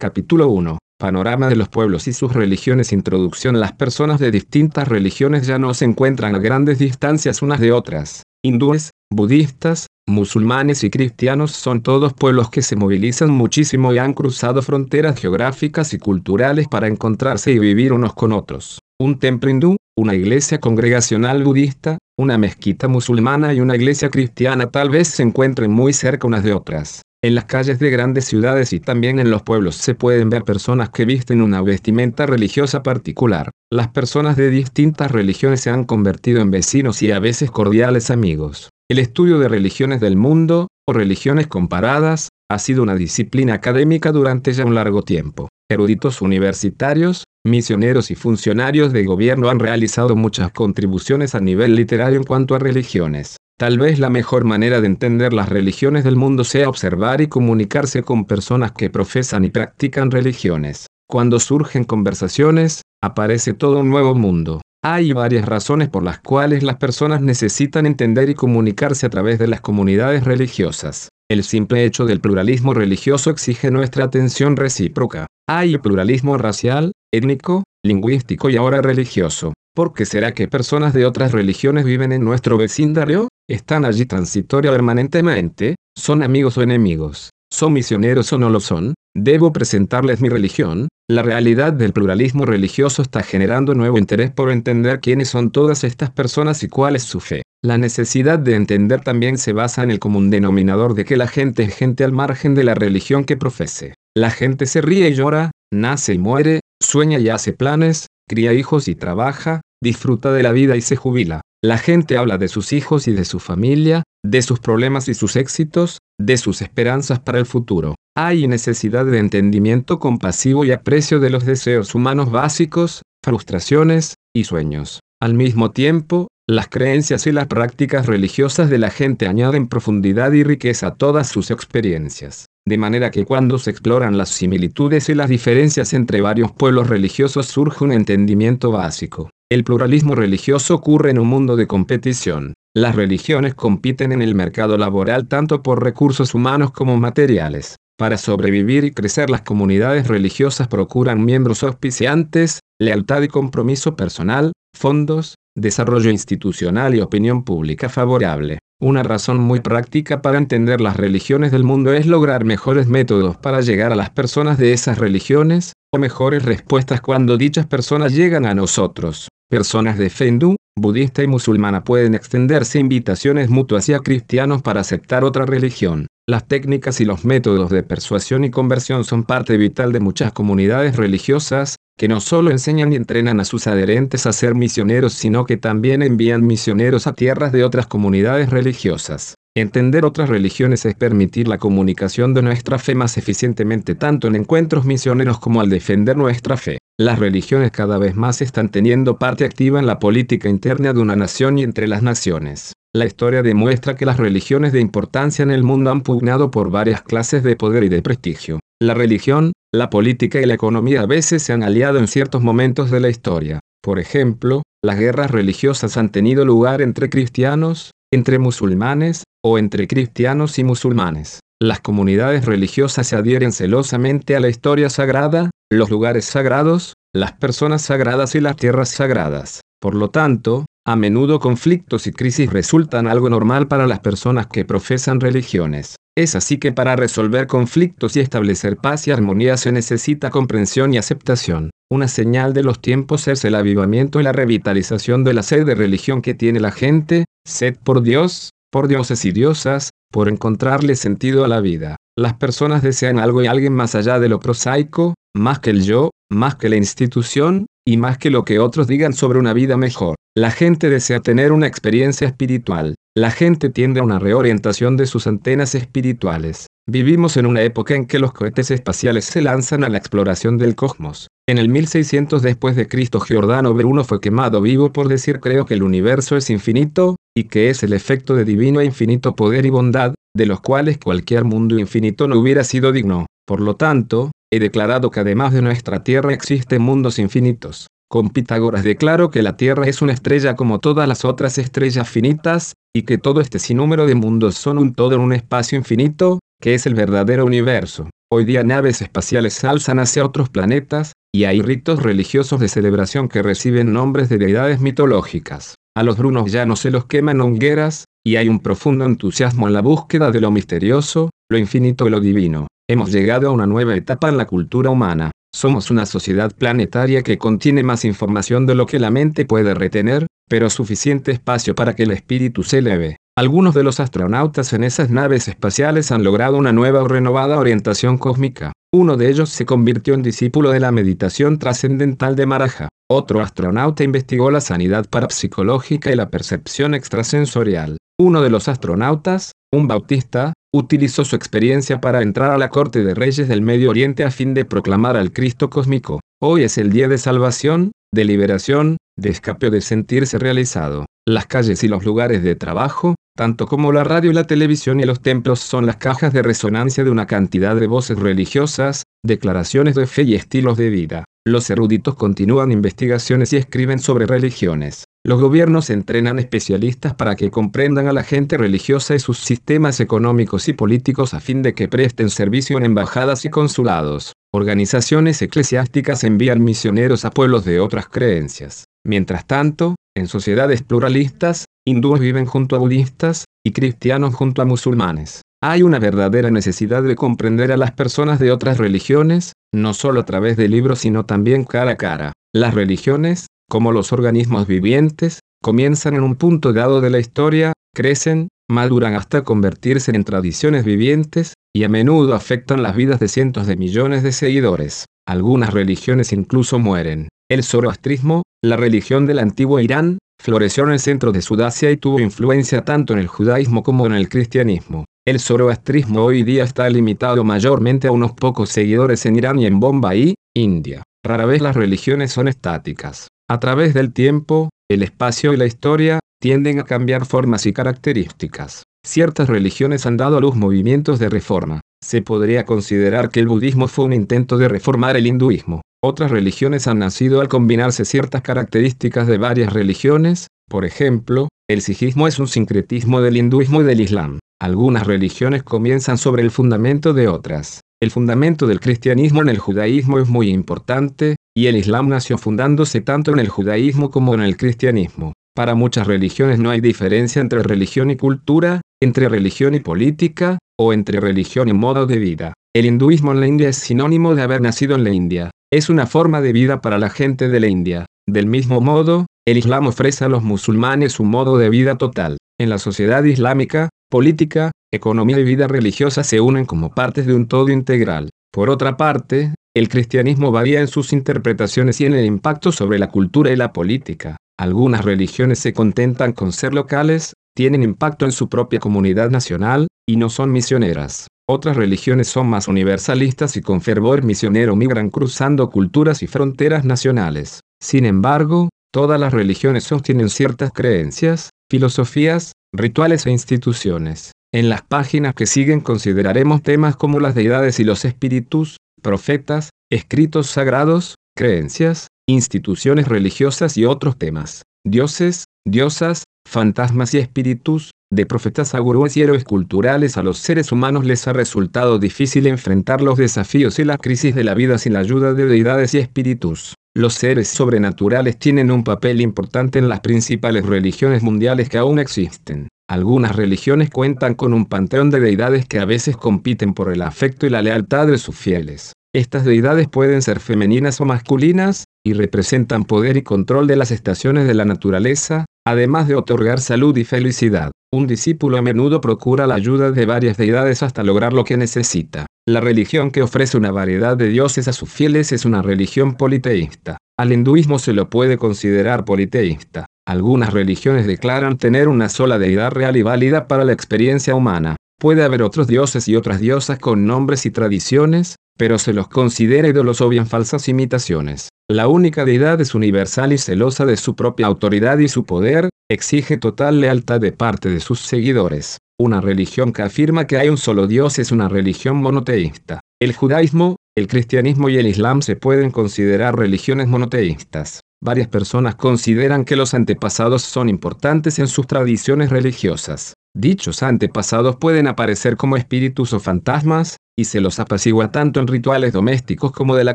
Capítulo 1. Panorama de los pueblos y sus religiones. Introducción. Las personas de distintas religiones ya no se encuentran a grandes distancias unas de otras. Hindúes, budistas, musulmanes y cristianos son todos pueblos que se movilizan muchísimo y han cruzado fronteras geográficas y culturales para encontrarse y vivir unos con otros. Un templo hindú, una iglesia congregacional budista, una mezquita musulmana y una iglesia cristiana tal vez se encuentren muy cerca unas de otras. En las calles de grandes ciudades y también en los pueblos se pueden ver personas que visten una vestimenta religiosa particular. Las personas de distintas religiones se han convertido en vecinos y a veces cordiales amigos. El estudio de religiones del mundo, o religiones comparadas, ha sido una disciplina académica durante ya un largo tiempo. Eruditos universitarios, misioneros y funcionarios de gobierno han realizado muchas contribuciones a nivel literario en cuanto a religiones. Tal vez la mejor manera de entender las religiones del mundo sea observar y comunicarse con personas que profesan y practican religiones. Cuando surgen conversaciones, aparece todo un nuevo mundo. Hay varias razones por las cuales las personas necesitan entender y comunicarse a través de las comunidades religiosas. El simple hecho del pluralismo religioso exige nuestra atención recíproca. Hay pluralismo racial, étnico, lingüístico y ahora religioso. ¿Por qué será que personas de otras religiones viven en nuestro vecindario? ¿Están allí transitoria permanentemente? ¿Son amigos o enemigos? ¿Son misioneros o no lo son? ¿Debo presentarles mi religión? La realidad del pluralismo religioso está generando nuevo interés por entender quiénes son todas estas personas y cuál es su fe. La necesidad de entender también se basa en el común denominador de que la gente es gente al margen de la religión que profese. La gente se ríe y llora, nace y muere, sueña y hace planes, cría hijos y trabaja, disfruta de la vida y se jubila. La gente habla de sus hijos y de su familia, de sus problemas y sus éxitos, de sus esperanzas para el futuro. Hay necesidad de entendimiento compasivo y aprecio de los deseos humanos básicos, frustraciones y sueños. Al mismo tiempo, las creencias y las prácticas religiosas de la gente añaden profundidad y riqueza a todas sus experiencias. De manera que cuando se exploran las similitudes y las diferencias entre varios pueblos religiosos surge un entendimiento básico. El pluralismo religioso ocurre en un mundo de competición. Las religiones compiten en el mercado laboral tanto por recursos humanos como materiales. Para sobrevivir y crecer las comunidades religiosas procuran miembros auspiciantes, lealtad y compromiso personal, fondos, desarrollo institucional y opinión pública favorable. Una razón muy práctica para entender las religiones del mundo es lograr mejores métodos para llegar a las personas de esas religiones, o mejores respuestas cuando dichas personas llegan a nosotros. Personas de fe budista y musulmana pueden extenderse invitaciones mutuas a cristianos para aceptar otra religión. Las técnicas y los métodos de persuasión y conversión son parte vital de muchas comunidades religiosas, que no solo enseñan y entrenan a sus adherentes a ser misioneros, sino que también envían misioneros a tierras de otras comunidades religiosas. Entender otras religiones es permitir la comunicación de nuestra fe más eficientemente tanto en encuentros misioneros como al defender nuestra fe. Las religiones cada vez más están teniendo parte activa en la política interna de una nación y entre las naciones. La historia demuestra que las religiones de importancia en el mundo han pugnado por varias clases de poder y de prestigio. La religión, la política y la economía a veces se han aliado en ciertos momentos de la historia. Por ejemplo, las guerras religiosas han tenido lugar entre cristianos, entre musulmanes, o entre cristianos y musulmanes. Las comunidades religiosas se adhieren celosamente a la historia sagrada, los lugares sagrados, las personas sagradas y las tierras sagradas. Por lo tanto, a menudo conflictos y crisis resultan algo normal para las personas que profesan religiones. Es así que para resolver conflictos y establecer paz y armonía se necesita comprensión y aceptación. Una señal de los tiempos es el avivamiento y la revitalización de la sed de religión que tiene la gente, sed por Dios, por dioses y diosas, por encontrarle sentido a la vida. Las personas desean algo y alguien más allá de lo prosaico, más que el yo, más que la institución, y más que lo que otros digan sobre una vida mejor. La gente desea tener una experiencia espiritual. La gente tiende a una reorientación de sus antenas espirituales. Vivimos en una época en que los cohetes espaciales se lanzan a la exploración del cosmos. En el 1600 después de Cristo Giordano Bruno fue quemado vivo por decir creo que el universo es infinito, y que es el efecto de divino e infinito poder y bondad, de los cuales cualquier mundo infinito no hubiera sido digno. Por lo tanto, he declarado que además de nuestra Tierra existen mundos infinitos. Con Pitágoras declaro que la Tierra es una estrella como todas las otras estrellas finitas, y que todo este sinnúmero de mundos son un todo en un espacio infinito, que es el verdadero universo. Hoy día naves espaciales alzan hacia otros planetas, y hay ritos religiosos de celebración que reciben nombres de deidades mitológicas. A los brunos ya no se los queman hongueras, y hay un profundo entusiasmo en la búsqueda de lo misterioso, lo infinito y lo divino. Hemos llegado a una nueva etapa en la cultura humana. Somos una sociedad planetaria que contiene más información de lo que la mente puede retener, pero suficiente espacio para que el espíritu se eleve. Algunos de los astronautas en esas naves espaciales han logrado una nueva o renovada orientación cósmica. Uno de ellos se convirtió en discípulo de la meditación trascendental de Maraja. Otro astronauta investigó la sanidad parapsicológica y la percepción extrasensorial. Uno de los astronautas, un bautista, utilizó su experiencia para entrar a la corte de reyes del Medio Oriente a fin de proclamar al Cristo cósmico. Hoy es el día de salvación, de liberación, de escape de sentirse realizado. Las calles y los lugares de trabajo, tanto como la radio y la televisión y los templos son las cajas de resonancia de una cantidad de voces religiosas, declaraciones de fe y estilos de vida. Los eruditos continúan investigaciones y escriben sobre religiones. Los gobiernos entrenan especialistas para que comprendan a la gente religiosa y sus sistemas económicos y políticos a fin de que presten servicio en embajadas y consulados. Organizaciones eclesiásticas envían misioneros a pueblos de otras creencias. Mientras tanto, en sociedades pluralistas, hindúes viven junto a budistas, y cristianos junto a musulmanes. Hay una verdadera necesidad de comprender a las personas de otras religiones, no solo a través de libros sino también cara a cara. Las religiones, como los organismos vivientes, comienzan en un punto dado de la historia, crecen, maduran hasta convertirse en tradiciones vivientes, y a menudo afectan las vidas de cientos de millones de seguidores. Algunas religiones incluso mueren. El zoroastrismo, la religión del antiguo Irán, floreció en el centro de Sudasia y tuvo influencia tanto en el judaísmo como en el cristianismo. El zoroastrismo hoy día está limitado mayormente a unos pocos seguidores en Irán y en Bombay, India. Rara vez las religiones son estáticas. A través del tiempo, el espacio y la historia tienden a cambiar formas y características. Ciertas religiones han dado a luz movimientos de reforma. Se podría considerar que el budismo fue un intento de reformar el hinduismo. Otras religiones han nacido al combinarse ciertas características de varias religiones, por ejemplo, el sijismo es un sincretismo del hinduismo y del islam. Algunas religiones comienzan sobre el fundamento de otras. El fundamento del cristianismo en el judaísmo es muy importante, y el islam nació fundándose tanto en el judaísmo como en el cristianismo. Para muchas religiones no hay diferencia entre religión y cultura, entre religión y política, o entre religión y modo de vida. El hinduismo en la India es sinónimo de haber nacido en la India. Es una forma de vida para la gente de la India. Del mismo modo, el Islam ofrece a los musulmanes un modo de vida total. En la sociedad islámica, política, economía y vida religiosa se unen como partes de un todo integral. Por otra parte, el cristianismo varía en sus interpretaciones y en el impacto sobre la cultura y la política. Algunas religiones se contentan con ser locales, tienen impacto en su propia comunidad nacional, y no son misioneras. Otras religiones son más universalistas y con fervor misionero migran cruzando culturas y fronteras nacionales. Sin embargo, todas las religiones sostienen ciertas creencias, filosofías, rituales e instituciones. En las páginas que siguen consideraremos temas como las deidades y los espíritus, profetas, escritos sagrados, creencias, instituciones religiosas y otros temas. Dioses, diosas, fantasmas y espíritus, de profetas a y héroes culturales a los seres humanos les ha resultado difícil enfrentar los desafíos y la crisis de la vida sin la ayuda de deidades y espíritus. Los seres sobrenaturales tienen un papel importante en las principales religiones mundiales que aún existen. Algunas religiones cuentan con un panteón de deidades que a veces compiten por el afecto y la lealtad de sus fieles. Estas deidades pueden ser femeninas o masculinas, y representan poder y control de las estaciones de la naturaleza, además de otorgar salud y felicidad. Un discípulo a menudo procura la ayuda de varias deidades hasta lograr lo que necesita. La religión que ofrece una variedad de dioses a sus fieles es una religión politeísta. Al hinduismo se lo puede considerar politeísta. Algunas religiones declaran tener una sola deidad real y válida para la experiencia humana. Puede haber otros dioses y otras diosas con nombres y tradiciones, pero se los considera ídolos o bien falsas imitaciones. La única deidad es universal y celosa de su propia autoridad y su poder, exige total lealtad de parte de sus seguidores. Una religión que afirma que hay un solo Dios es una religión monoteísta. El judaísmo, el cristianismo y el islam se pueden considerar religiones monoteístas. Varias personas consideran que los antepasados son importantes en sus tradiciones religiosas. Dichos antepasados pueden aparecer como espíritus o fantasmas, y se los apacigua tanto en rituales domésticos como de la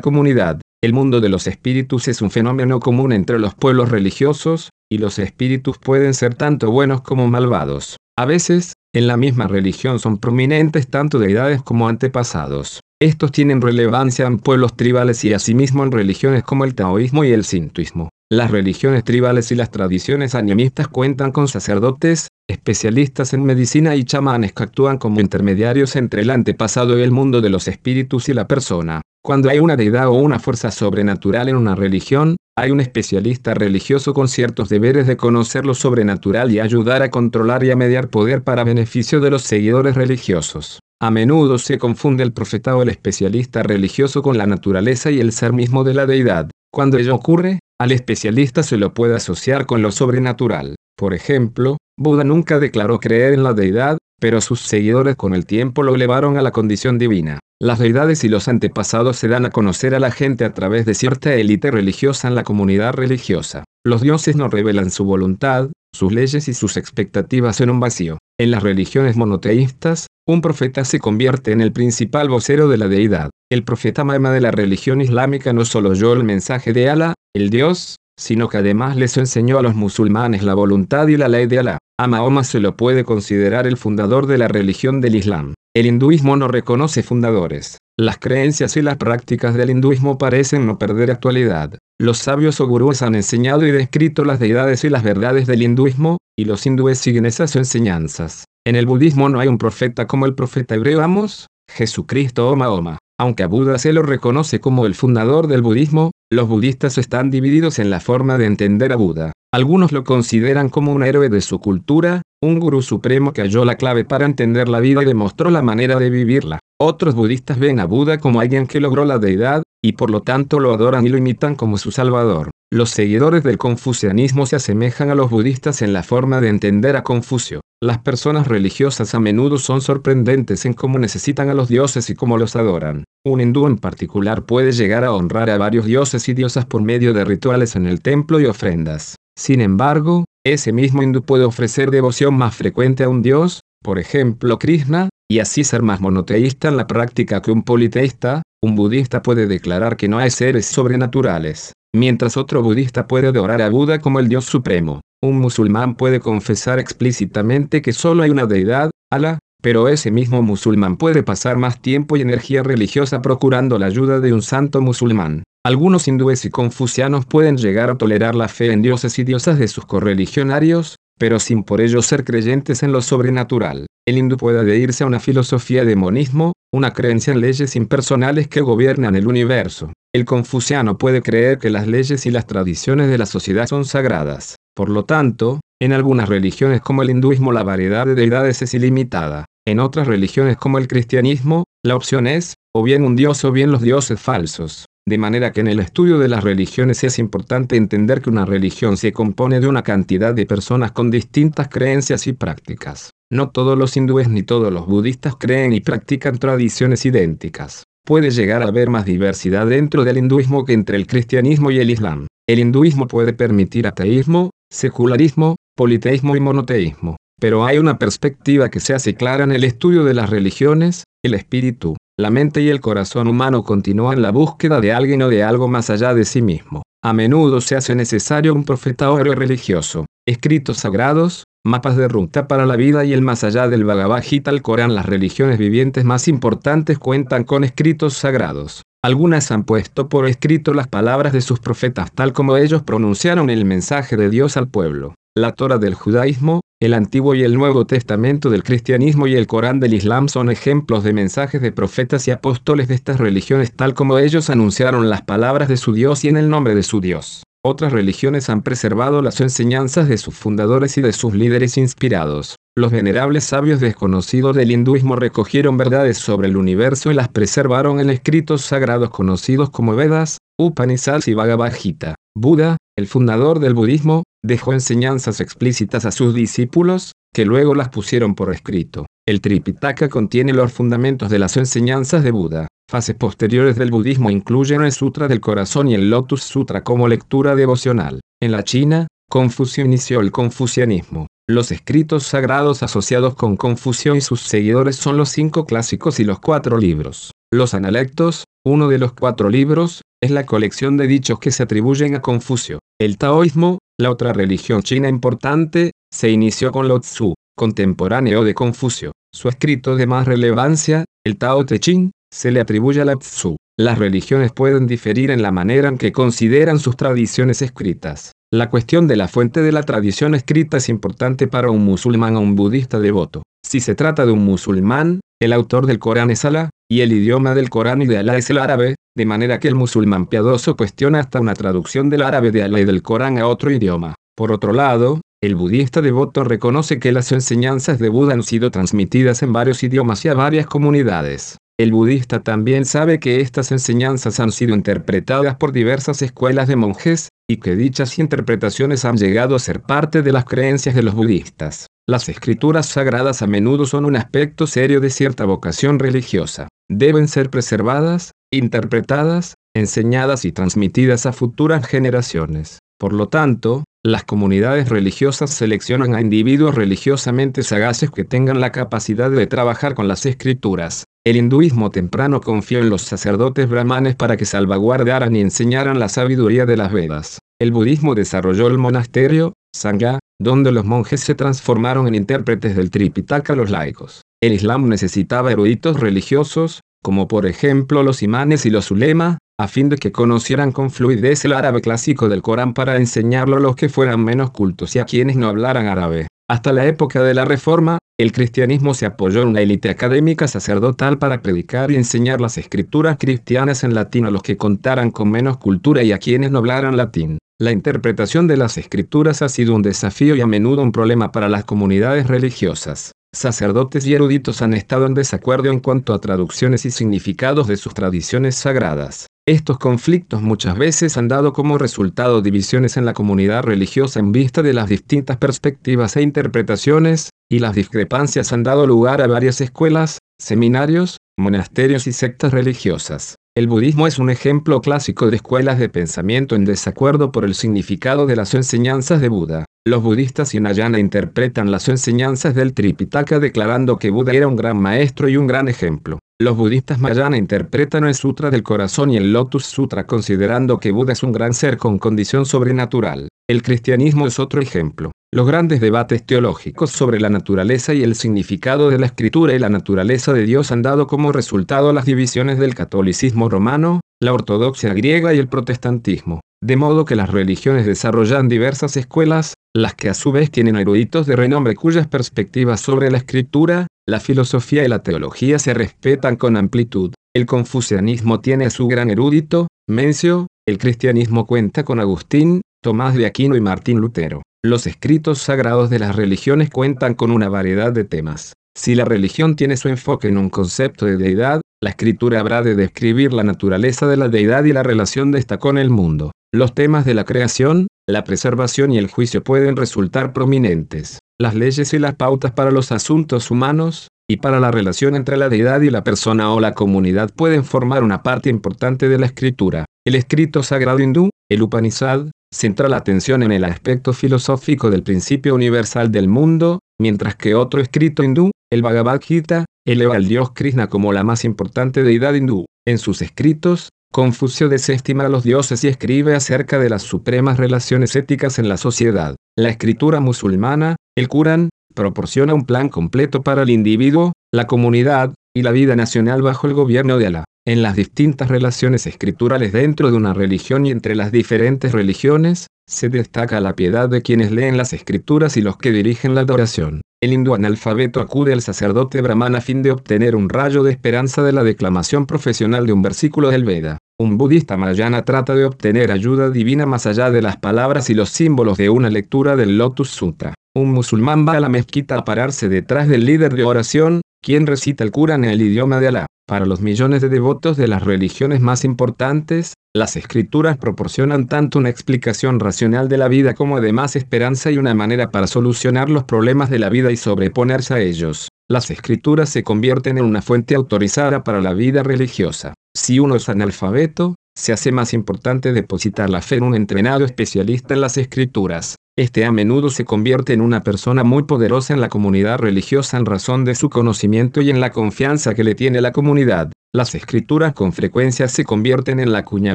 comunidad. El mundo de los espíritus es un fenómeno común entre los pueblos religiosos, y los espíritus pueden ser tanto buenos como malvados. A veces, en la misma religión son prominentes tanto deidades como antepasados. Estos tienen relevancia en pueblos tribales y asimismo en religiones como el taoísmo y el sintoísmo. Las religiones tribales y las tradiciones animistas cuentan con sacerdotes, especialistas en medicina y chamanes que actúan como intermediarios entre el antepasado y el mundo de los espíritus y la persona. Cuando hay una deidad o una fuerza sobrenatural en una religión, hay un especialista religioso con ciertos deberes de conocer lo sobrenatural y ayudar a controlar y a mediar poder para beneficio de los seguidores religiosos. A menudo se confunde el profeta o el especialista religioso con la naturaleza y el ser mismo de la deidad. Cuando ello ocurre, al especialista se lo puede asociar con lo sobrenatural. Por ejemplo, Buda nunca declaró creer en la deidad, pero sus seguidores con el tiempo lo elevaron a la condición divina. Las deidades y los antepasados se dan a conocer a la gente a través de cierta élite religiosa en la comunidad religiosa. Los dioses no revelan su voluntad, sus leyes y sus expectativas en un vacío. En las religiones monoteístas, un profeta se convierte en el principal vocero de la deidad. El profeta Mahoma de la religión islámica no solo oyó el mensaje de Alá, el Dios, sino que además les enseñó a los musulmanes la voluntad y la ley de Alá. A Mahoma se lo puede considerar el fundador de la religión del Islam. El hinduismo no reconoce fundadores. Las creencias y las prácticas del hinduismo parecen no perder actualidad. Los sabios o gurúes han enseñado y descrito las deidades y las verdades del hinduismo, y los hindúes siguen esas enseñanzas. En el budismo no hay un profeta como el profeta hebreo Amos, Jesucristo o Mahoma. Aunque a Buda se lo reconoce como el fundador del budismo, los budistas están divididos en la forma de entender a Buda. Algunos lo consideran como un héroe de su cultura, un gurú supremo que halló la clave para entender la vida y demostró la manera de vivirla. Otros budistas ven a Buda como alguien que logró la deidad, y por lo tanto lo adoran y lo imitan como su salvador. Los seguidores del confucianismo se asemejan a los budistas en la forma de entender a Confucio. Las personas religiosas a menudo son sorprendentes en cómo necesitan a los dioses y cómo los adoran. Un hindú en particular puede llegar a honrar a varios dioses y diosas por medio de rituales en el templo y ofrendas. Sin embargo, ese mismo hindú puede ofrecer devoción más frecuente a un dios, por ejemplo Krishna, y así ser más monoteísta en la práctica que un politeísta, un budista puede declarar que no hay seres sobrenaturales, mientras otro budista puede adorar a Buda como el Dios supremo. Un musulmán puede confesar explícitamente que solo hay una deidad, Allah, pero ese mismo musulmán puede pasar más tiempo y energía religiosa procurando la ayuda de un santo musulmán. Algunos hindúes y confucianos pueden llegar a tolerar la fe en dioses y diosas de sus correligionarios, pero sin por ello ser creyentes en lo sobrenatural. El hindú puede adherirse a una filosofía de monismo, una creencia en leyes impersonales que gobiernan el universo. El confuciano puede creer que las leyes y las tradiciones de la sociedad son sagradas. Por lo tanto, en algunas religiones como el hinduismo la variedad de deidades es ilimitada. En otras religiones como el cristianismo, la opción es, o bien un dios o bien los dioses falsos. De manera que en el estudio de las religiones es importante entender que una religión se compone de una cantidad de personas con distintas creencias y prácticas. No todos los hindúes ni todos los budistas creen y practican tradiciones idénticas. Puede llegar a haber más diversidad dentro del hinduismo que entre el cristianismo y el islam. El hinduismo puede permitir ateísmo, secularismo, politeísmo y monoteísmo. Pero hay una perspectiva que se hace clara en el estudio de las religiones, el espíritu, la mente y el corazón humano continúan la búsqueda de alguien o de algo más allá de sí mismo. A menudo se hace necesario un profeta o religioso, escritos sagrados, mapas de ruta para la vida y el más allá del Bhagavad Gita al Corán. Las religiones vivientes más importantes cuentan con escritos sagrados. Algunas han puesto por escrito las palabras de sus profetas tal como ellos pronunciaron el mensaje de Dios al pueblo. La Torah del judaísmo, el Antiguo y el Nuevo Testamento del cristianismo y el Corán del Islam son ejemplos de mensajes de profetas y apóstoles de estas religiones tal como ellos anunciaron las palabras de su Dios y en el nombre de su Dios. Otras religiones han preservado las enseñanzas de sus fundadores y de sus líderes inspirados. Los venerables sabios desconocidos del hinduismo recogieron verdades sobre el universo y las preservaron en escritos sagrados conocidos como Vedas, Upanishads y Bhagavad Gita. Buda, el fundador del budismo, dejó enseñanzas explícitas a sus discípulos, que luego las pusieron por escrito. El Tripitaka contiene los fundamentos de las enseñanzas de Buda. Fases posteriores del budismo incluyen el Sutra del Corazón y el Lotus Sutra como lectura devocional. En la China, Confucio inició el confucianismo. Los escritos sagrados asociados con Confucio y sus seguidores son los cinco clásicos y los cuatro libros. Los analectos, uno de los cuatro libros, es la colección de dichos que se atribuyen a Confucio. El taoísmo, la otra religión china importante, se inició con Lao Tzu, contemporáneo de Confucio. Su escrito de más relevancia, el Tao Te Ching, se le atribuye a Lao Tzu. Las religiones pueden diferir en la manera en que consideran sus tradiciones escritas. La cuestión de la fuente de la tradición escrita es importante para un musulmán o un budista devoto. Si se trata de un musulmán, el autor del Corán es Alá, y el idioma del Corán y de Alá es el árabe, de manera que el musulmán piadoso cuestiona hasta una traducción del árabe de Alá y del Corán a otro idioma. Por otro lado, el budista devoto reconoce que las enseñanzas de Buda han sido transmitidas en varios idiomas y a varias comunidades. El budista también sabe que estas enseñanzas han sido interpretadas por diversas escuelas de monjes, y que dichas interpretaciones han llegado a ser parte de las creencias de los budistas. Las escrituras sagradas a menudo son un aspecto serio de cierta vocación religiosa. Deben ser preservadas, interpretadas, enseñadas y transmitidas a futuras generaciones. Por lo tanto, las comunidades religiosas seleccionan a individuos religiosamente sagaces que tengan la capacidad de trabajar con las escrituras. El hinduismo temprano confió en los sacerdotes brahmanes para que salvaguardaran y enseñaran la sabiduría de las Vedas. El budismo desarrolló el monasterio, Sangha, donde los monjes se transformaron en intérpretes del Tripitaka a los laicos. El Islam necesitaba eruditos religiosos, como por ejemplo los imanes y los ulema, a fin de que conocieran con fluidez el árabe clásico del Corán para enseñarlo a los que fueran menos cultos y a quienes no hablaran árabe. Hasta la época de la Reforma, el cristianismo se apoyó en una élite académica sacerdotal para predicar y enseñar las escrituras cristianas en latín a los que contaran con menos cultura y a quienes no hablaran latín. La interpretación de las escrituras ha sido un desafío y a menudo un problema para las comunidades religiosas. Sacerdotes y eruditos han estado en desacuerdo en cuanto a traducciones y significados de sus tradiciones sagradas. Estos conflictos muchas veces han dado como resultado divisiones en la comunidad religiosa en vista de las distintas perspectivas e interpretaciones, y las discrepancias han dado lugar a varias escuelas, seminarios, monasterios y sectas religiosas. El budismo es un ejemplo clásico de escuelas de pensamiento en desacuerdo por el significado de las enseñanzas de Buda. Los budistas Hinayana interpretan las enseñanzas del Tripitaka declarando que Buda era un gran maestro y un gran ejemplo. Los budistas Mahayana interpretan el Sutra del Corazón y el Lotus Sutra considerando que Buda es un gran ser con condición sobrenatural. El cristianismo es otro ejemplo. Los grandes debates teológicos sobre la naturaleza y el significado de la escritura y la naturaleza de Dios han dado como resultado las divisiones del catolicismo romano, la ortodoxia griega y el protestantismo. De modo que las religiones desarrollan diversas escuelas, las que a su vez tienen eruditos de renombre cuyas perspectivas sobre la escritura, la filosofía y la teología se respetan con amplitud. El confucianismo tiene a su gran erudito, Mencio, el cristianismo cuenta con Agustín, Tomás de Aquino y Martín Lutero. Los escritos sagrados de las religiones cuentan con una variedad de temas. Si la religión tiene su enfoque en un concepto de deidad, la escritura habrá de describir la naturaleza de la deidad y la relación de esta con el mundo. Los temas de la creación, la preservación y el juicio pueden resultar prominentes. Las leyes y las pautas para los asuntos humanos, y para la relación entre la deidad y la persona o la comunidad pueden formar una parte importante de la escritura. El escrito sagrado hindú, el Upanishad, centra la atención en el aspecto filosófico del principio universal del mundo, mientras que otro escrito hindú, el Bhagavad Gita, eleva al dios Krishna como la más importante deidad hindú. En sus escritos, Confucio desestima a los dioses y escribe acerca de las supremas relaciones éticas en la sociedad. La escritura musulmana, el Corán, proporciona un plan completo para el individuo, la comunidad, y la vida nacional bajo el gobierno de Alá. En las distintas relaciones escriturales dentro de una religión y entre las diferentes religiones, se destaca la piedad de quienes leen las escrituras y los que dirigen la adoración. El hindú analfabeto acude al sacerdote brahman a fin de obtener un rayo de esperanza de la declamación profesional de un versículo del Veda. Un budista mayana trata de obtener ayuda divina más allá de las palabras y los símbolos de una lectura del Lotus Sutra. Un musulmán va a la mezquita a pararse detrás del líder de oración, quien recita el Corán en el idioma de Alá. Para los millones de devotos de las religiones más importantes, las escrituras proporcionan tanto una explicación racional de la vida como además esperanza y una manera para solucionar los problemas de la vida y sobreponerse a ellos. las escrituras se convierten en una fuente autorizada para la vida religiosa. Si uno es analfabeto, se hace más importante depositar la fe en un entrenado especialista en las escrituras. Este a menudo se convierte en una persona muy poderosa en la comunidad religiosa en razón de su conocimiento y en la confianza que le tiene la comunidad. Las escrituras con frecuencia se convierten en la cuña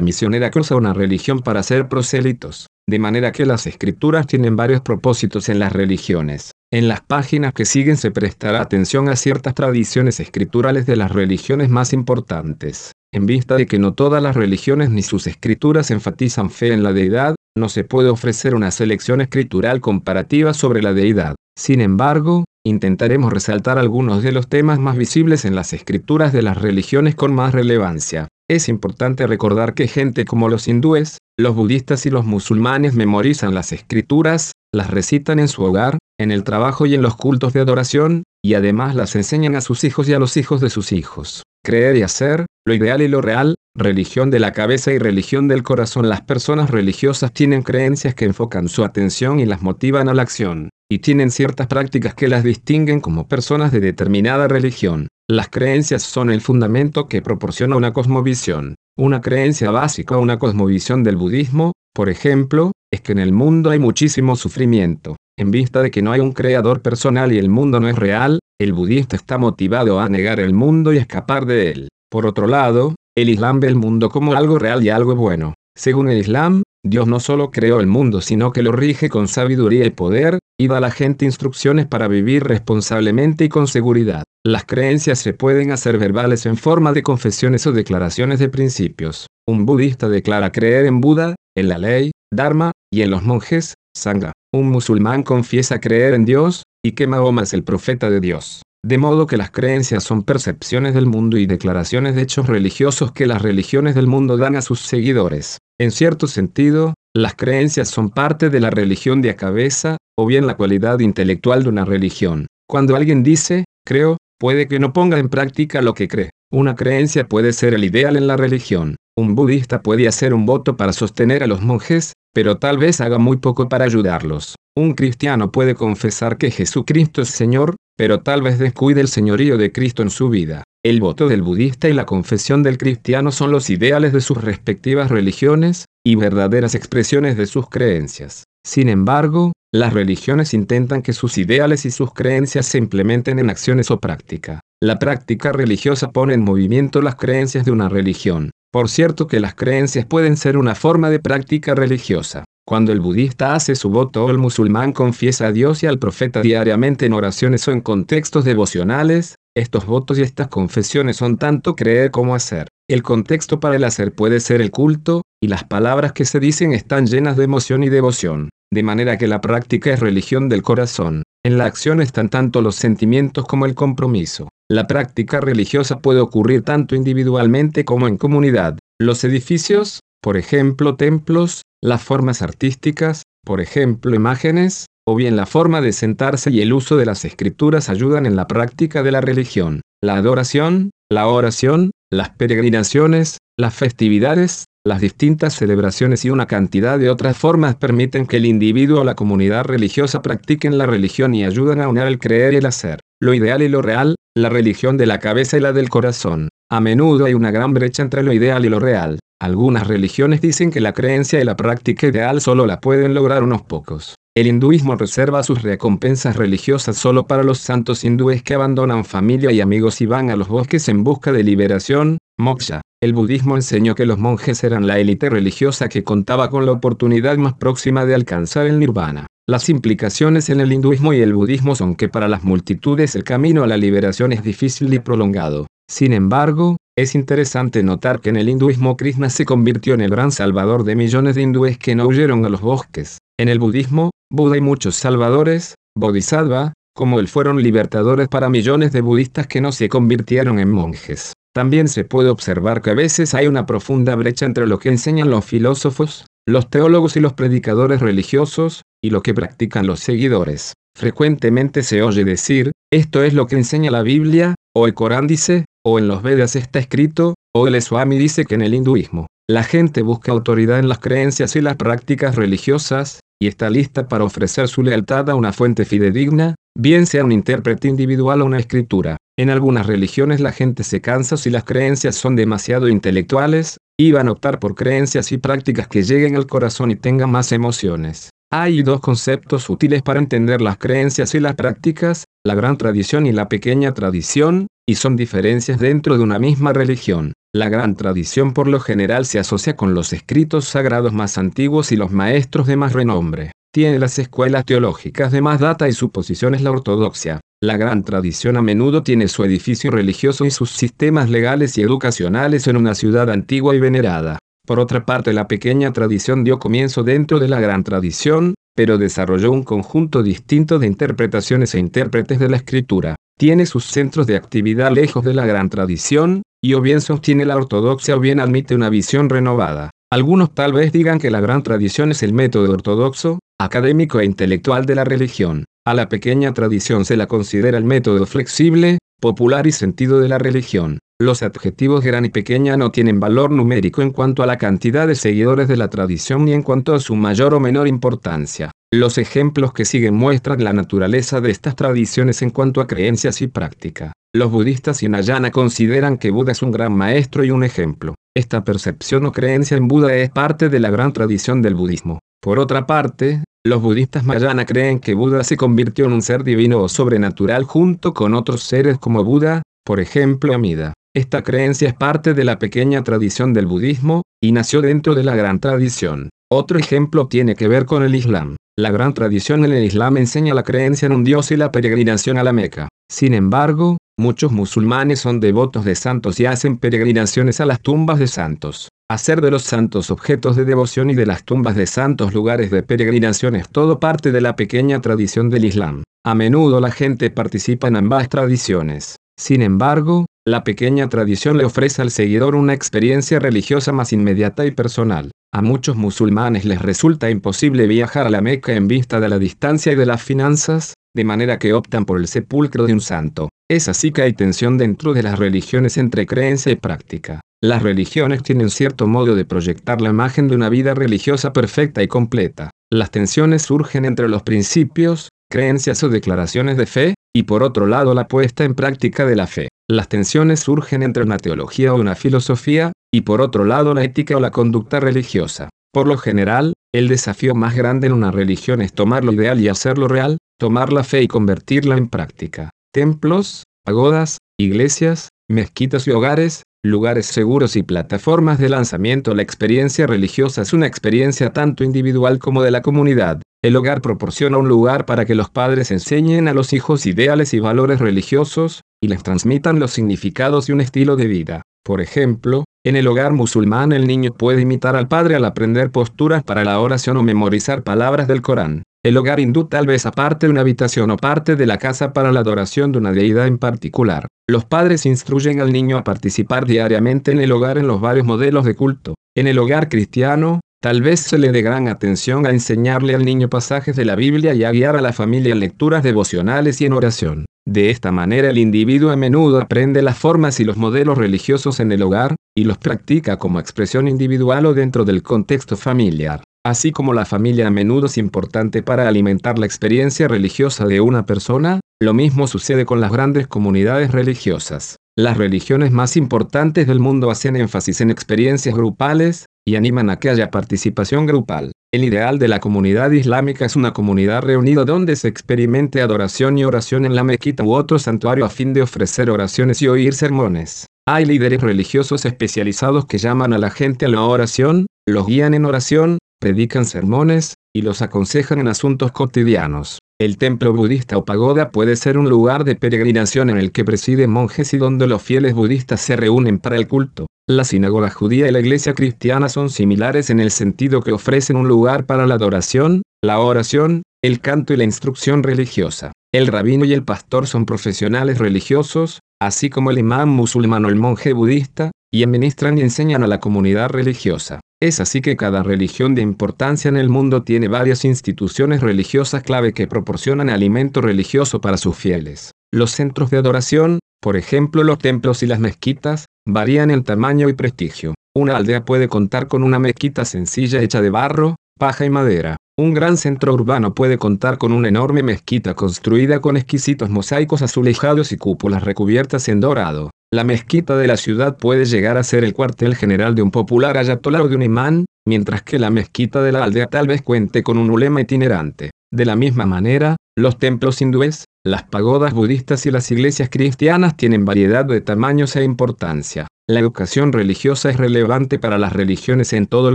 misionera que usa una religión para ser prosélitos, de manera que las escrituras tienen varios propósitos en las religiones. En las páginas que siguen se prestará atención a ciertas tradiciones escriturales de las religiones más importantes. En vista de que no todas las religiones ni sus escrituras enfatizan fe en la deidad, no se puede ofrecer una selección escritural comparativa sobre la deidad. Sin embargo, intentaremos resaltar algunos de los temas más visibles en las escrituras de las religiones con más relevancia. Es importante recordar que gente como los hindúes, los budistas y los musulmanes memorizan las escrituras, las recitan en su hogar, en el trabajo y en los cultos de adoración, y además las enseñan a sus hijos y a los hijos de sus hijos. Creer y hacer, lo ideal y lo real, religión de la cabeza y religión del corazón. Las personas religiosas tienen creencias que enfocan su atención y las motivan a la acción, y tienen ciertas prácticas que las distinguen como personas de determinada religión. Las creencias son el fundamento que proporciona una cosmovisión. Una creencia básica una cosmovisión del budismo, por ejemplo, es que en el mundo hay muchísimo sufrimiento. En vista de que no hay un creador personal y el mundo no es real, el budista está motivado a negar el mundo y escapar de él. Por otro lado, el Islam ve el mundo como algo real y algo bueno. Según el Islam, Dios no solo creó el mundo sino que lo rige con sabiduría y poder, y da a la gente instrucciones para vivir responsablemente y con seguridad. Las creencias se pueden hacer verbales en forma de confesiones o declaraciones de principios. Un budista declara creer en Buda, en la ley, Dharma, y en los monjes, Sangha. Un musulmán confiesa creer en Dios, y que Mahoma es el profeta de Dios. De modo que las creencias son percepciones del mundo y declaraciones de hechos religiosos que las religiones del mundo dan a sus seguidores. En cierto sentido, las creencias son parte de la religión de a cabeza, o bien la cualidad intelectual de una religión. Cuando alguien dice, creo, puede que no ponga en práctica lo que cree. Una creencia puede ser el ideal en la religión. Un budista puede hacer un voto para sostener a los monjes, pero tal vez haga muy poco para ayudarlos. Un cristiano puede confesar que Jesucristo es Señor, pero tal vez descuide el señorío de Cristo en su vida. El voto del budista y la confesión del cristiano son los ideales de sus respectivas religiones, y verdaderas expresiones de sus creencias. Sin embargo, las religiones intentan que sus ideales y sus creencias se implementen en acciones o práctica. La práctica religiosa pone en movimiento las creencias de una religión. Por cierto que las creencias pueden ser una forma de práctica religiosa. Cuando el budista hace su voto o el musulmán confiesa a Dios y al profeta diariamente en oraciones o en contextos devocionales, estos votos y estas confesiones son tanto creer como hacer. El contexto para el hacer puede ser el culto, y las palabras que se dicen están llenas de emoción y devoción, de manera que la práctica es religión del corazón. En la acción están tanto los sentimientos como el compromiso. La práctica religiosa puede ocurrir tanto individualmente como en comunidad. Los edificios, por ejemplo templos, las formas artísticas, por ejemplo imágenes, o bien la forma de sentarse y el uso de las escrituras ayudan en la práctica de la religión. La adoración, la oración, las peregrinaciones, las festividades, las distintas celebraciones y una cantidad de otras formas permiten que el individuo o la comunidad religiosa practiquen la religión y ayudan a unir el creer y el hacer, lo ideal y lo real, la religión de la cabeza y la del corazón. A menudo hay una gran brecha entre lo ideal y lo real. Algunas religiones dicen que la creencia y la práctica ideal solo la pueden lograr unos pocos. El hinduismo reserva sus recompensas religiosas solo para los santos hindúes que abandonan familia y amigos y van a los bosques en busca de liberación, moksha. El budismo enseñó que los monjes eran la élite religiosa que contaba con la oportunidad más próxima de alcanzar el nirvana. Las implicaciones en el hinduismo y el budismo son que para las multitudes el camino a la liberación es difícil y prolongado. Sin embargo, es interesante notar que en el hinduismo Krishna se convirtió en el gran salvador de millones de hindúes que no huyeron a los bosques. En el budismo, Buda y muchos salvadores, bodhisattva, como él fueron libertadores para millones de budistas que no se convirtieron en monjes. También se puede observar que a veces hay una profunda brecha entre lo que enseñan los filósofos, los teólogos y los predicadores religiosos, y lo que practican los seguidores. Frecuentemente se oye decir, esto es lo que enseña la Biblia, o el Corán dice, o en los Vedas está escrito, o el Swami dice que en el hinduismo. La gente busca autoridad en las creencias y las prácticas religiosas, y está lista para ofrecer su lealtad a una fuente fidedigna, bien sea un intérprete individual o una escritura. En algunas religiones la gente se cansa si las creencias son demasiado intelectuales, y van a optar por creencias y prácticas que lleguen al corazón y tengan más emociones. Hay dos conceptos útiles para entender las creencias y las prácticas, la gran tradición y la pequeña tradición, y son diferencias dentro de una misma religión. La gran tradición por lo general se asocia con los escritos sagrados más antiguos y los maestros de más renombre. Tiene las escuelas teológicas de más data y su posición es la ortodoxia. La gran tradición a menudo tiene su edificio religioso y sus sistemas legales y educacionales en una ciudad antigua y venerada. Por otra parte, la pequeña tradición dio comienzo dentro de la gran tradición, pero desarrolló un conjunto distinto de interpretaciones e intérpretes de la escritura. Tiene sus centros de actividad lejos de la gran tradición, y o bien sostiene la ortodoxia o bien admite una visión renovada. Algunos tal vez digan que la gran tradición es el método ortodoxo, académico e intelectual de la religión. A la pequeña tradición se la considera el método flexible, popular y sentido de la religión. Los adjetivos gran y pequeña no tienen valor numérico en cuanto a la cantidad de seguidores de la tradición ni en cuanto a su mayor o menor importancia. Los ejemplos que siguen muestran la naturaleza de estas tradiciones en cuanto a creencias y práctica. Los budistas y Nayana consideran que Buda es un gran maestro y un ejemplo. Esta percepción o creencia en Buda es parte de la gran tradición del budismo. Por otra parte, los budistas Mahayana creen que Buda se convirtió en un ser divino o sobrenatural junto con otros seres como Buda, por ejemplo Amida. Esta creencia es parte de la pequeña tradición del budismo, y nació dentro de la gran tradición. Otro ejemplo tiene que ver con el Islam. La gran tradición en el Islam enseña la creencia en un Dios y la peregrinación a la Meca. Sin embargo, muchos musulmanes son devotos de santos y hacen peregrinaciones a las tumbas de santos. Hacer de los santos objetos de devoción y de las tumbas de santos lugares de peregrinación es todo parte de la pequeña tradición del Islam. A menudo la gente participa en ambas tradiciones. Sin embargo, la pequeña tradición le ofrece al seguidor una experiencia religiosa más inmediata y personal. A muchos musulmanes les resulta imposible viajar a la Meca en vista de la distancia y de las finanzas, de manera que optan por el sepulcro de un santo. Es así que hay tensión dentro de las religiones entre creencia y práctica. Las religiones tienen cierto modo de proyectar la imagen de una vida religiosa perfecta y completa. Las tensiones surgen entre los principios, creencias o declaraciones de fe, y por otro lado la puesta en práctica de la fe. Las tensiones surgen entre una teología o una filosofía, y por otro lado la ética o la conducta religiosa. Por lo general, el desafío más grande en una religión es tomar lo ideal y hacerlo real, tomar la fe y convertirla en práctica. Templos, pagodas, iglesias, mezquitas y hogares, lugares seguros y plataformas de lanzamiento. La experiencia religiosa es una experiencia tanto individual como de la comunidad. El hogar proporciona un lugar para que los padres enseñen a los hijos ideales y valores religiosos, y les transmitan los significados y un estilo de vida. Por ejemplo, en el hogar musulmán el niño puede imitar al padre al aprender posturas para la oración o memorizar palabras del Corán. El hogar hindú tal vez aparte de una habitación o parte de la casa para la adoración de una deidad en particular. Los padres instruyen al niño a participar diariamente en el hogar en los varios modelos de culto. En el hogar cristiano, tal vez se le dé gran atención a enseñarle al niño pasajes de la Biblia y a guiar a la familia en lecturas devocionales y en oración. De esta manera el individuo a menudo aprende las formas y los modelos religiosos en el hogar, y los practica como expresión individual o dentro del contexto familiar. Así como la familia a menudo es importante para alimentar la experiencia religiosa de una persona, lo mismo sucede con las grandes comunidades religiosas. Las religiones más importantes del mundo hacen énfasis en experiencias grupales, y animan a que haya participación grupal. El ideal de la comunidad islámica es una comunidad reunida donde se experimente adoración y oración en la mezquita u otro santuario a fin de ofrecer oraciones y oír sermones. Hay líderes religiosos especializados que llaman a la gente a la oración, los guían en oración, predican sermones, y los aconsejan en asuntos cotidianos. El templo budista o pagoda puede ser un lugar de peregrinación en el que presiden monjes y donde los fieles budistas se reúnen para el culto. La sinagoga judía y la iglesia cristiana son similares en el sentido que ofrecen un lugar para la adoración, la oración, el canto y la instrucción religiosa. El rabino y el pastor son profesionales religiosos, así como el imán musulmán o el monje budista, y administran y enseñan a la comunidad religiosa. Es así que cada religión de importancia en el mundo tiene varias instituciones religiosas clave que proporcionan alimento religioso para sus fieles. Los centros de adoración, por ejemplo los templos y las mezquitas, varían en tamaño y prestigio. Una aldea puede contar con una mezquita sencilla hecha de barro, paja y madera. Un gran centro urbano puede contar con una enorme mezquita construida con exquisitos mosaicos azulejados y cúpulas recubiertas en dorado. La mezquita de la ciudad puede llegar a ser el cuartel general de un popular ayatolá o de un imán, mientras que la mezquita de la aldea tal vez cuente con un ulema itinerante. De la misma manera, los templos hindúes, las pagodas budistas y las iglesias cristianas tienen variedad de tamaños e importancia. La educación religiosa es relevante para las religiones en todo el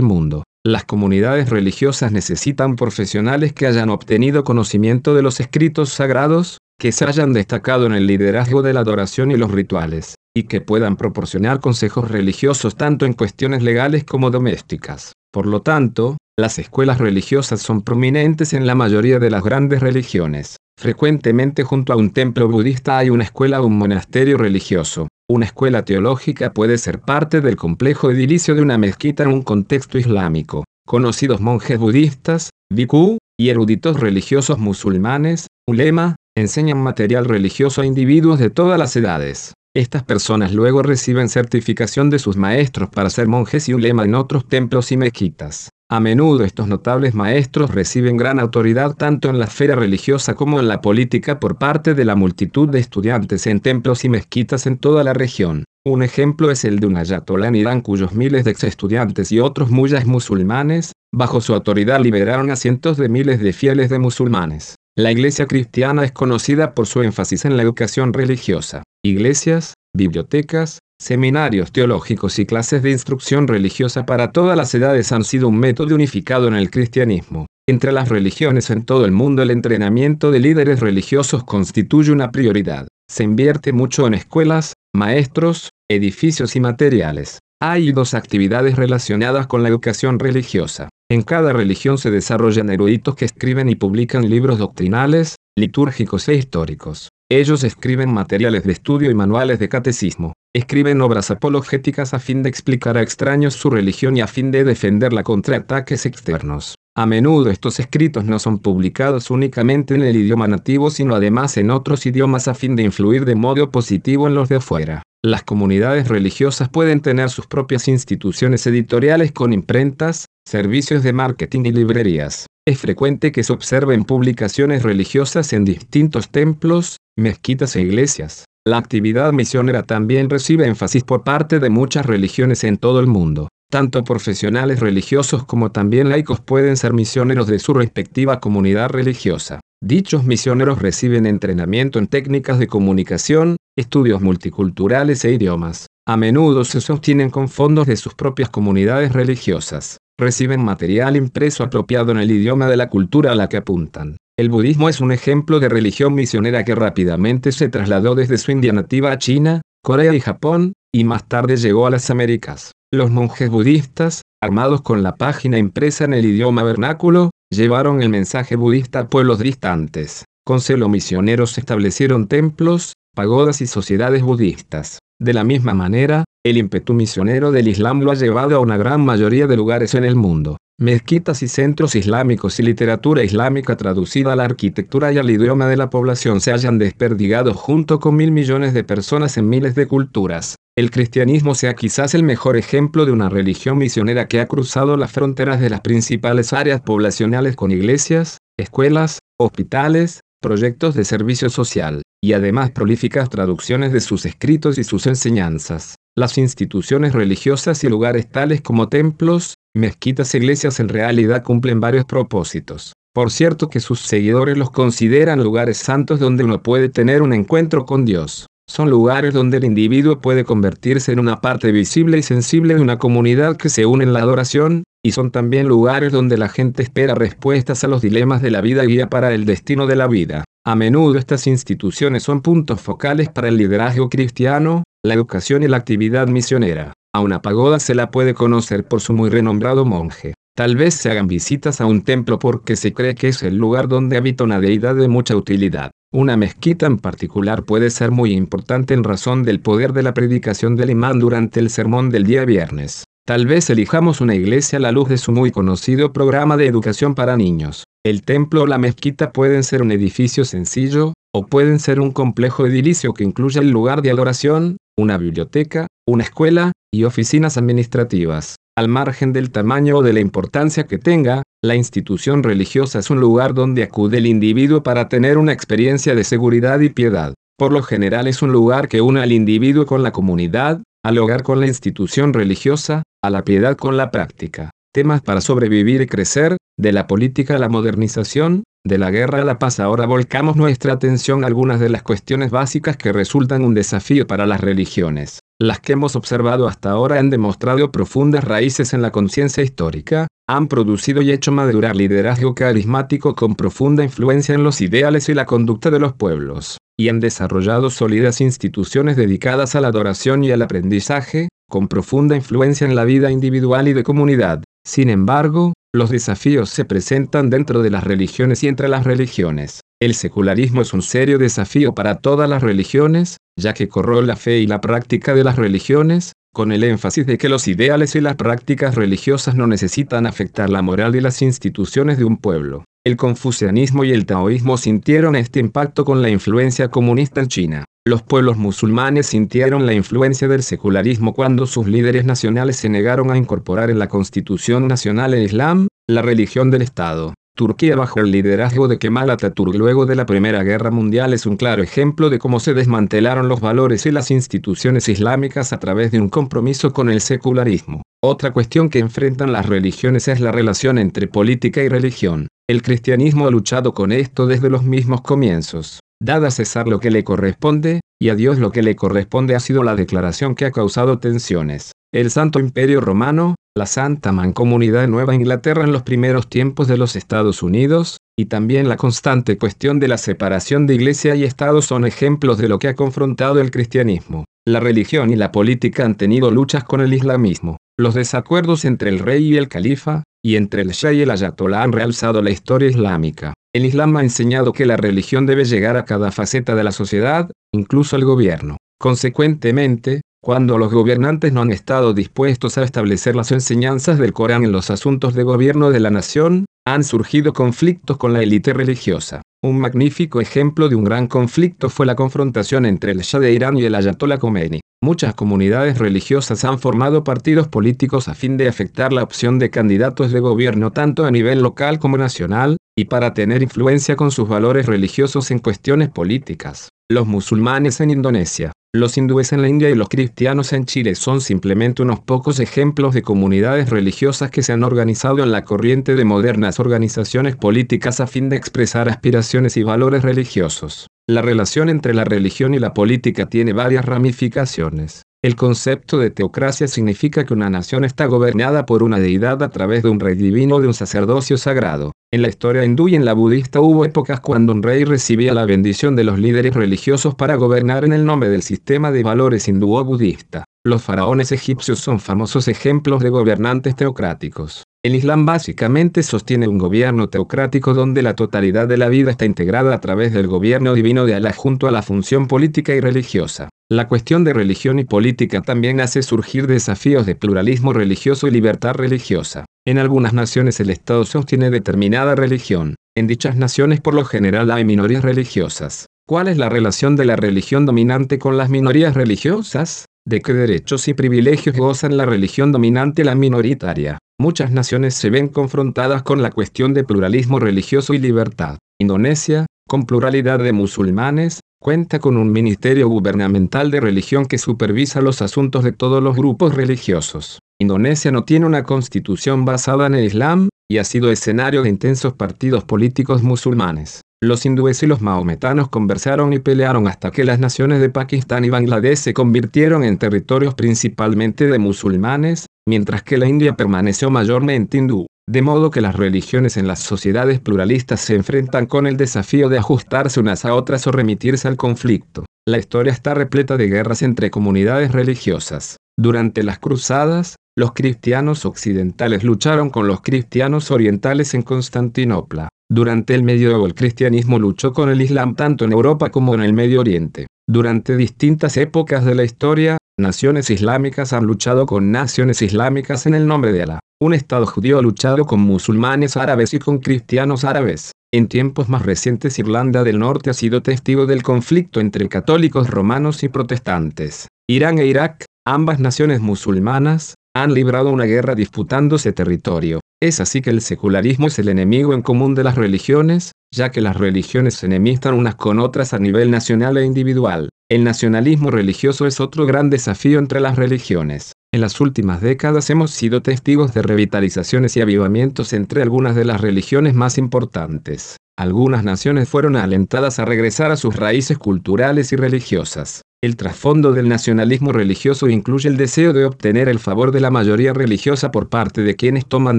mundo. Las comunidades religiosas necesitan profesionales que hayan obtenido conocimiento de los escritos sagrados, que se hayan destacado en el liderazgo de la adoración y los rituales, y que puedan proporcionar consejos religiosos tanto en cuestiones legales como domésticas. Por lo tanto, las escuelas religiosas son prominentes en la mayoría de las grandes religiones. Frecuentemente junto a un templo budista hay una escuela o un monasterio religioso. Una escuela teológica puede ser parte del complejo edilicio de una mezquita en un contexto islámico. Conocidos monjes budistas, bhikkhu, y eruditos religiosos musulmanes, ulema, enseñan material religioso a individuos de todas las edades. Estas personas luego reciben certificación de sus maestros para ser monjes y ulema en otros templos y mezquitas. A menudo estos notables maestros reciben gran autoridad tanto en la esfera religiosa como en la política por parte de la multitud de estudiantes en templos y mezquitas en toda la región. Un ejemplo es el de un ayatolá en Irán cuyos miles de estudiantes y otros muyas musulmanes, bajo su autoridad liberaron a cientos de miles de fieles de musulmanes. La iglesia cristiana es conocida por su énfasis en la educación religiosa. Iglesias, bibliotecas, Seminarios teológicos y clases de instrucción religiosa para todas las edades han sido un método unificado en el cristianismo. Entre las religiones en todo el mundo el entrenamiento de líderes religiosos constituye una prioridad. Se invierte mucho en escuelas, maestros, edificios y materiales. Hay dos actividades relacionadas con la educación religiosa. En cada religión se desarrollan eruditos que escriben y publican libros doctrinales, litúrgicos e históricos. Ellos escriben materiales de estudio y manuales de catecismo. Escriben obras apologéticas a fin de explicar a extraños su religión y a fin de defenderla contra ataques externos. A menudo estos escritos no son publicados únicamente en el idioma nativo sino además en otros idiomas a fin de influir de modo positivo en los de afuera. Las comunidades religiosas pueden tener sus propias instituciones editoriales con imprentas, servicios de marketing y librerías. Es frecuente que se observen publicaciones religiosas en distintos templos, mezquitas e iglesias. La actividad misionera también recibe énfasis por parte de muchas religiones en todo el mundo. Tanto profesionales religiosos como también laicos pueden ser misioneros de su respectiva comunidad religiosa. Dichos misioneros reciben entrenamiento en técnicas de comunicación, estudios multiculturales e idiomas. A menudo se sostienen con fondos de sus propias comunidades religiosas. Reciben material impreso apropiado en el idioma de la cultura a la que apuntan. El budismo es un ejemplo de religión misionera que rápidamente se trasladó desde su India nativa a China, Corea y Japón, y más tarde llegó a las Américas. Los monjes budistas, armados con la página impresa en el idioma vernáculo, llevaron el mensaje budista a pueblos distantes. Con celo misioneros establecieron templos, pagodas y sociedades budistas. De la misma manera, el ímpetu misionero del Islam lo ha llevado a una gran mayoría de lugares en el mundo. Mezquitas y centros islámicos y literatura islámica traducida a la arquitectura y al idioma de la población se hayan desperdigado junto con mil millones de personas en miles de culturas. El cristianismo sea quizás el mejor ejemplo de una religión misionera que ha cruzado las fronteras de las principales áreas poblacionales con iglesias, escuelas, hospitales, proyectos de servicio social, y además prolíficas traducciones de sus escritos y sus enseñanzas. Las instituciones religiosas y lugares tales como templos, mezquitas e iglesias en realidad cumplen varios propósitos. Por cierto que sus seguidores los consideran lugares santos donde uno puede tener un encuentro con Dios. Son lugares donde el individuo puede convertirse en una parte visible y sensible de una comunidad que se une en la adoración, y son también lugares donde la gente espera respuestas a los dilemas de la vida y guía para el destino de la vida. A menudo estas instituciones son puntos focales para el liderazgo cristiano, la educación y la actividad misionera. A una pagoda se la puede conocer por su muy renombrado monje. Tal vez se hagan visitas a un templo porque se cree que es el lugar donde habita una deidad de mucha utilidad. Una mezquita en particular puede ser muy importante en razón del poder de la predicación del imán durante el sermón del día viernes. Tal vez elijamos una iglesia a la luz de su muy conocido programa de educación para niños. El templo o la mezquita pueden ser un edificio sencillo, o pueden ser un complejo edilicio que incluya el lugar de adoración, una biblioteca, una escuela, y oficinas administrativas. Al margen del tamaño o de la importancia que tenga, la institución religiosa es un lugar donde acude el individuo para tener una experiencia de seguridad y piedad. Por lo general es un lugar que une al individuo con la comunidad, al hogar con la institución religiosa, a la piedad con la práctica. Temas para sobrevivir y crecer, de la política a la modernización, de la guerra a la paz. Ahora volcamos nuestra atención a algunas de las cuestiones básicas que resultan un desafío para las religiones. Las que hemos observado hasta ahora han demostrado profundas raíces en la conciencia histórica, han producido y hecho madurar liderazgo carismático con profunda influencia en los ideales y la conducta de los pueblos, y han desarrollado sólidas instituciones dedicadas a la adoración y al aprendizaje, con profunda influencia en la vida individual y de comunidad. Sin embargo, los desafíos se presentan dentro de las religiones y entre las religiones. El secularismo es un serio desafío para todas las religiones, ya que corroe la fe y la práctica de las religiones, con el énfasis de que los ideales y las prácticas religiosas no necesitan afectar la moral y las instituciones de un pueblo. El confucianismo y el taoísmo sintieron este impacto con la influencia comunista en China. Los pueblos musulmanes sintieron la influencia del secularismo cuando sus líderes nacionales se negaron a incorporar en la Constitución Nacional el Islam, la religión del Estado. Turquía bajo el liderazgo de Kemal Atatürk luego de la Primera Guerra Mundial es un claro ejemplo de cómo se desmantelaron los valores y las instituciones islámicas a través de un compromiso con el secularismo. Otra cuestión que enfrentan las religiones es la relación entre política y religión. El cristianismo ha luchado con esto desde los mismos comienzos. Dada a César lo que le corresponde, y a Dios lo que le corresponde ha sido la declaración que ha causado tensiones. El Santo Imperio Romano, la Santa Mancomunidad de Nueva Inglaterra en los primeros tiempos de los Estados Unidos, y también la constante cuestión de la separación de Iglesia y Estado son ejemplos de lo que ha confrontado el cristianismo. La religión y la política han tenido luchas con el islamismo. Los desacuerdos entre el rey y el califa, y entre el shah y el ayatollah han realzado la historia islámica. El Islam ha enseñado que la religión debe llegar a cada faceta de la sociedad, incluso al gobierno. Consecuentemente, cuando los gobernantes no han estado dispuestos a establecer las enseñanzas del Corán en los asuntos de gobierno de la nación, han surgido conflictos con la élite religiosa. Un magnífico ejemplo de un gran conflicto fue la confrontación entre el Shah de Irán y el Ayatollah Khomeini. Muchas comunidades religiosas han formado partidos políticos a fin de afectar la opción de candidatos de gobierno tanto a nivel local como nacional, y para tener influencia con sus valores religiosos en cuestiones políticas. Los musulmanes en Indonesia, los hindúes en la India y los cristianos en Chile son simplemente unos pocos ejemplos de comunidades religiosas que se han organizado en la corriente de modernas organizaciones políticas a fin de expresar aspiraciones y valores religiosos. La relación entre la religión y la política tiene varias ramificaciones. El concepto de teocracia significa que una nación está gobernada por una deidad a través de un rey divino o de un sacerdocio sagrado. En la historia hindú y en la budista hubo épocas cuando un rey recibía la bendición de los líderes religiosos para gobernar en el nombre del sistema de valores hindú o budista. Los faraones egipcios son famosos ejemplos de gobernantes teocráticos. El Islam básicamente sostiene un gobierno teocrático donde la totalidad de la vida está integrada a través del gobierno divino de Allah junto a la función política y religiosa. La cuestión de religión y política también hace surgir desafíos de pluralismo religioso y libertad religiosa. En algunas naciones el Estado sostiene determinada religión. En dichas naciones por lo general hay minorías religiosas. ¿Cuál es la relación de la religión dominante con las minorías religiosas? ¿De qué derechos y privilegios gozan la religión dominante y la minoritaria? Muchas naciones se ven confrontadas con la cuestión de pluralismo religioso y libertad. Indonesia, con pluralidad de musulmanes, cuenta con un ministerio gubernamental de religión que supervisa los asuntos de todos los grupos religiosos. Indonesia no tiene una constitución basada en el Islam, y ha sido escenario de intensos partidos políticos musulmanes. Los hindúes y los maometanos conversaron y pelearon hasta que las naciones de Pakistán y Bangladesh se convirtieron en territorios principalmente de musulmanes, mientras que la India permaneció mayormente hindú. De modo que las religiones en las sociedades pluralistas se enfrentan con el desafío de ajustarse unas a otras o remitirse al conflicto. La historia está repleta de guerras entre comunidades religiosas. Durante las cruzadas, los cristianos occidentales lucharon con los cristianos orientales en Constantinopla. Durante el medioevo el cristianismo luchó con el islam tanto en Europa como en el Medio Oriente. Durante distintas épocas de la historia, naciones islámicas han luchado con naciones islámicas en el nombre de Alá. Un Estado judío ha luchado con musulmanes árabes y con cristianos árabes. En tiempos más recientes Irlanda del Norte ha sido testigo del conflicto entre católicos romanos y protestantes. Irán e Irak, Ambas naciones musulmanas, han librado una guerra disputándose territorio. Es así que el secularismo es el enemigo en común de las religiones, ya que las religiones se enemistan unas con otras a nivel nacional e individual. El nacionalismo religioso es otro gran desafío entre las religiones. En las últimas décadas hemos sido testigos de revitalizaciones y avivamientos entre algunas de las religiones más importantes. Algunas naciones fueron alentadas a regresar a sus raíces culturales y religiosas. El trasfondo del nacionalismo religioso incluye el deseo de obtener el favor de la mayoría religiosa por parte de quienes toman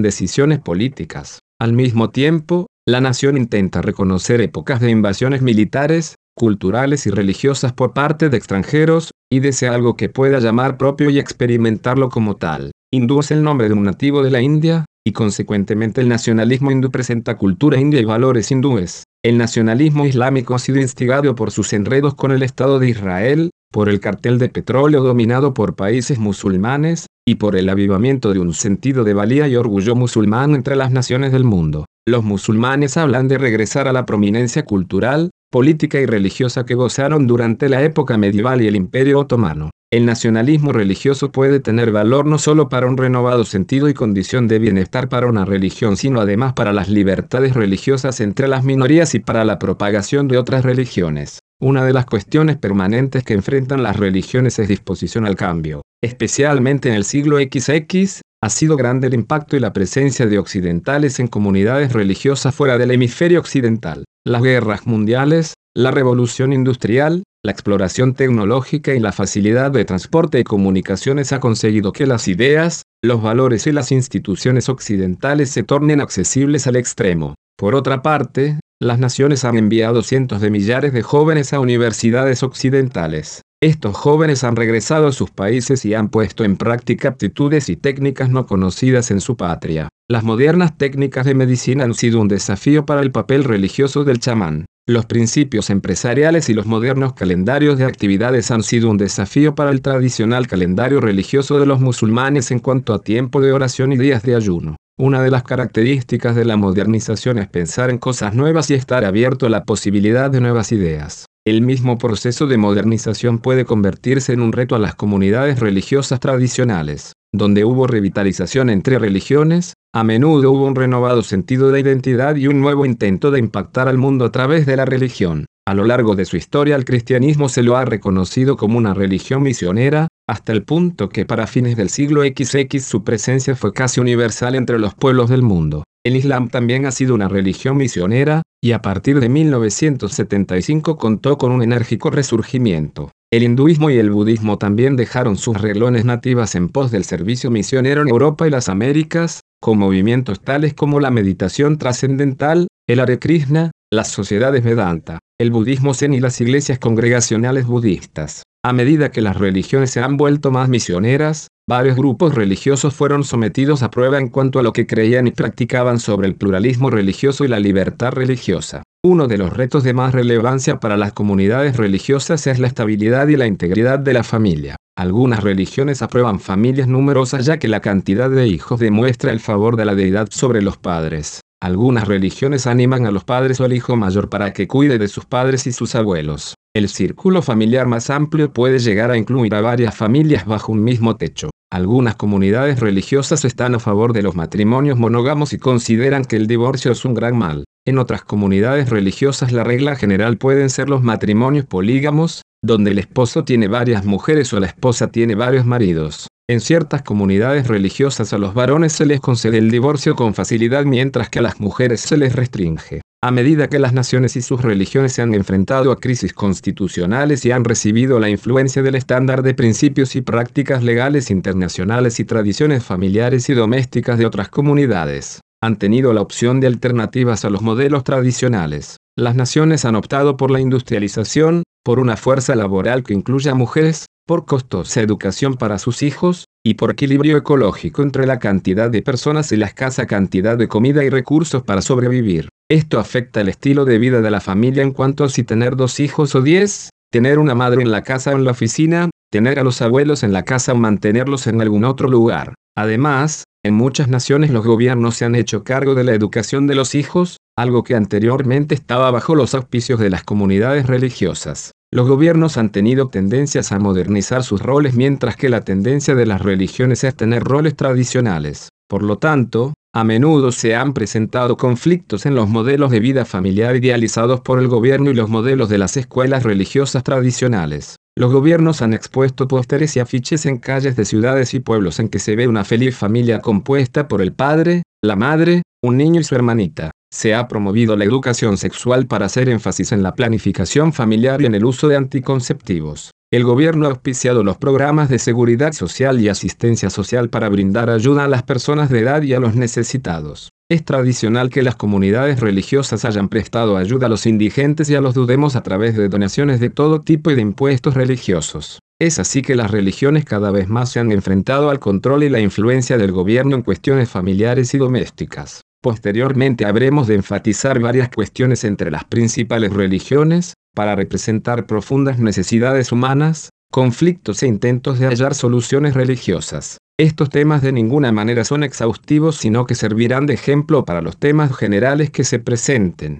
decisiones políticas. Al mismo tiempo, la nación intenta reconocer épocas de invasiones militares, culturales y religiosas por parte de extranjeros, y desea algo que pueda llamar propio y experimentarlo como tal. Hindú es el nombre de un nativo de la India, y consecuentemente el nacionalismo hindú presenta cultura india y valores hindúes. El nacionalismo islámico ha sido instigado por sus enredos con el Estado de Israel, por el cartel de petróleo dominado por países musulmanes, y por el avivamiento de un sentido de valía y orgullo musulmán entre las naciones del mundo. Los musulmanes hablan de regresar a la prominencia cultural, política y religiosa que gozaron durante la época medieval y el Imperio Otomano. El nacionalismo religioso puede tener valor no solo para un renovado sentido y condición de bienestar para una religión, sino además para las libertades religiosas entre las minorías y para la propagación de otras religiones. Una de las cuestiones permanentes que enfrentan las religiones es disposición al cambio. Especialmente en el siglo XX, ha sido grande el impacto y la presencia de occidentales en comunidades religiosas fuera del hemisferio occidental. Las guerras mundiales, la revolución industrial, la exploración tecnológica y la facilidad de transporte y comunicaciones ha conseguido que las ideas, los valores y las instituciones occidentales se tornen accesibles al extremo. Por otra parte, las naciones han enviado cientos de millares de jóvenes a universidades occidentales. Estos jóvenes han regresado a sus países y han puesto en práctica aptitudes y técnicas no conocidas en su patria. Las modernas técnicas de medicina han sido un desafío para el papel religioso del chamán. Los principios empresariales y los modernos calendarios de actividades han sido un desafío para el tradicional calendario religioso de los musulmanes en cuanto a tiempo de oración y días de ayuno. Una de las características de la modernización es pensar en cosas nuevas y estar abierto a la posibilidad de nuevas ideas. El mismo proceso de modernización puede convertirse en un reto a las comunidades religiosas tradicionales. Donde hubo revitalización entre religiones, a menudo hubo un renovado sentido de identidad y un nuevo intento de impactar al mundo a través de la religión. A lo largo de su historia el cristianismo se lo ha reconocido como una religión misionera, hasta el punto que para fines del siglo XX su presencia fue casi universal entre los pueblos del mundo. El Islam también ha sido una religión misionera, y a partir de 1975 contó con un enérgico resurgimiento. El hinduismo y el budismo también dejaron sus reglones nativas en pos del servicio misionero en Europa y las Américas, con movimientos tales como la meditación trascendental, el Hare Krishna, las sociedades Vedanta, el budismo zen y las iglesias congregacionales budistas. A medida que las religiones se han vuelto más misioneras, varios grupos religiosos fueron sometidos a prueba en cuanto a lo que creían y practicaban sobre el pluralismo religioso y la libertad religiosa. Uno de los retos de más relevancia para las comunidades religiosas es la estabilidad y la integridad de la familia. Algunas religiones aprueban familias numerosas ya que la cantidad de hijos demuestra el favor de la deidad sobre los padres. Algunas religiones animan a los padres o al hijo mayor para que cuide de sus padres y sus abuelos. El círculo familiar más amplio puede llegar a incluir a varias familias bajo un mismo techo. Algunas comunidades religiosas están a favor de los matrimonios monógamos y consideran que el divorcio es un gran mal. En otras comunidades religiosas la regla general pueden ser los matrimonios polígamos, donde el esposo tiene varias mujeres o la esposa tiene varios maridos. En ciertas comunidades religiosas a los varones se les concede el divorcio con facilidad mientras que a las mujeres se les restringe. A medida que las naciones y sus religiones se han enfrentado a crisis constitucionales y han recibido la influencia del estándar de principios y prácticas legales internacionales y tradiciones familiares y domésticas de otras comunidades, han tenido la opción de alternativas a los modelos tradicionales. Las naciones han optado por la industrialización, por una fuerza laboral que incluya mujeres, por costosa educación para sus hijos, y por equilibrio ecológico entre la cantidad de personas y la escasa cantidad de comida y recursos para sobrevivir. Esto afecta el estilo de vida de la familia en cuanto a si tener dos hijos o diez, tener una madre en la casa o en la oficina, tener a los abuelos en la casa o mantenerlos en algún otro lugar. Además, en muchas naciones los gobiernos se han hecho cargo de la educación de los hijos, algo que anteriormente estaba bajo los auspicios de las comunidades religiosas. Los gobiernos han tenido tendencias a modernizar sus roles mientras que la tendencia de las religiones es tener roles tradicionales. Por lo tanto, a menudo se han presentado conflictos en los modelos de vida familiar idealizados por el gobierno y los modelos de las escuelas religiosas tradicionales. Los gobiernos han expuesto pósteres y afiches en calles de ciudades y pueblos en que se ve una feliz familia compuesta por el padre, la madre, un niño y su hermanita. Se ha promovido la educación sexual para hacer énfasis en la planificación familiar y en el uso de anticonceptivos. El gobierno ha auspiciado los programas de seguridad social y asistencia social para brindar ayuda a las personas de edad y a los necesitados. Es tradicional que las comunidades religiosas hayan prestado ayuda a los indigentes y a los dudemos a través de donaciones de todo tipo y de impuestos religiosos. Es así que las religiones cada vez más se han enfrentado al control y la influencia del gobierno en cuestiones familiares y domésticas. Posteriormente habremos de enfatizar varias cuestiones entre las principales religiones, para representar profundas necesidades humanas, conflictos e intentos de hallar soluciones religiosas. Estos temas de ninguna manera son exhaustivos sino que servirán de ejemplo para los temas generales que se presenten.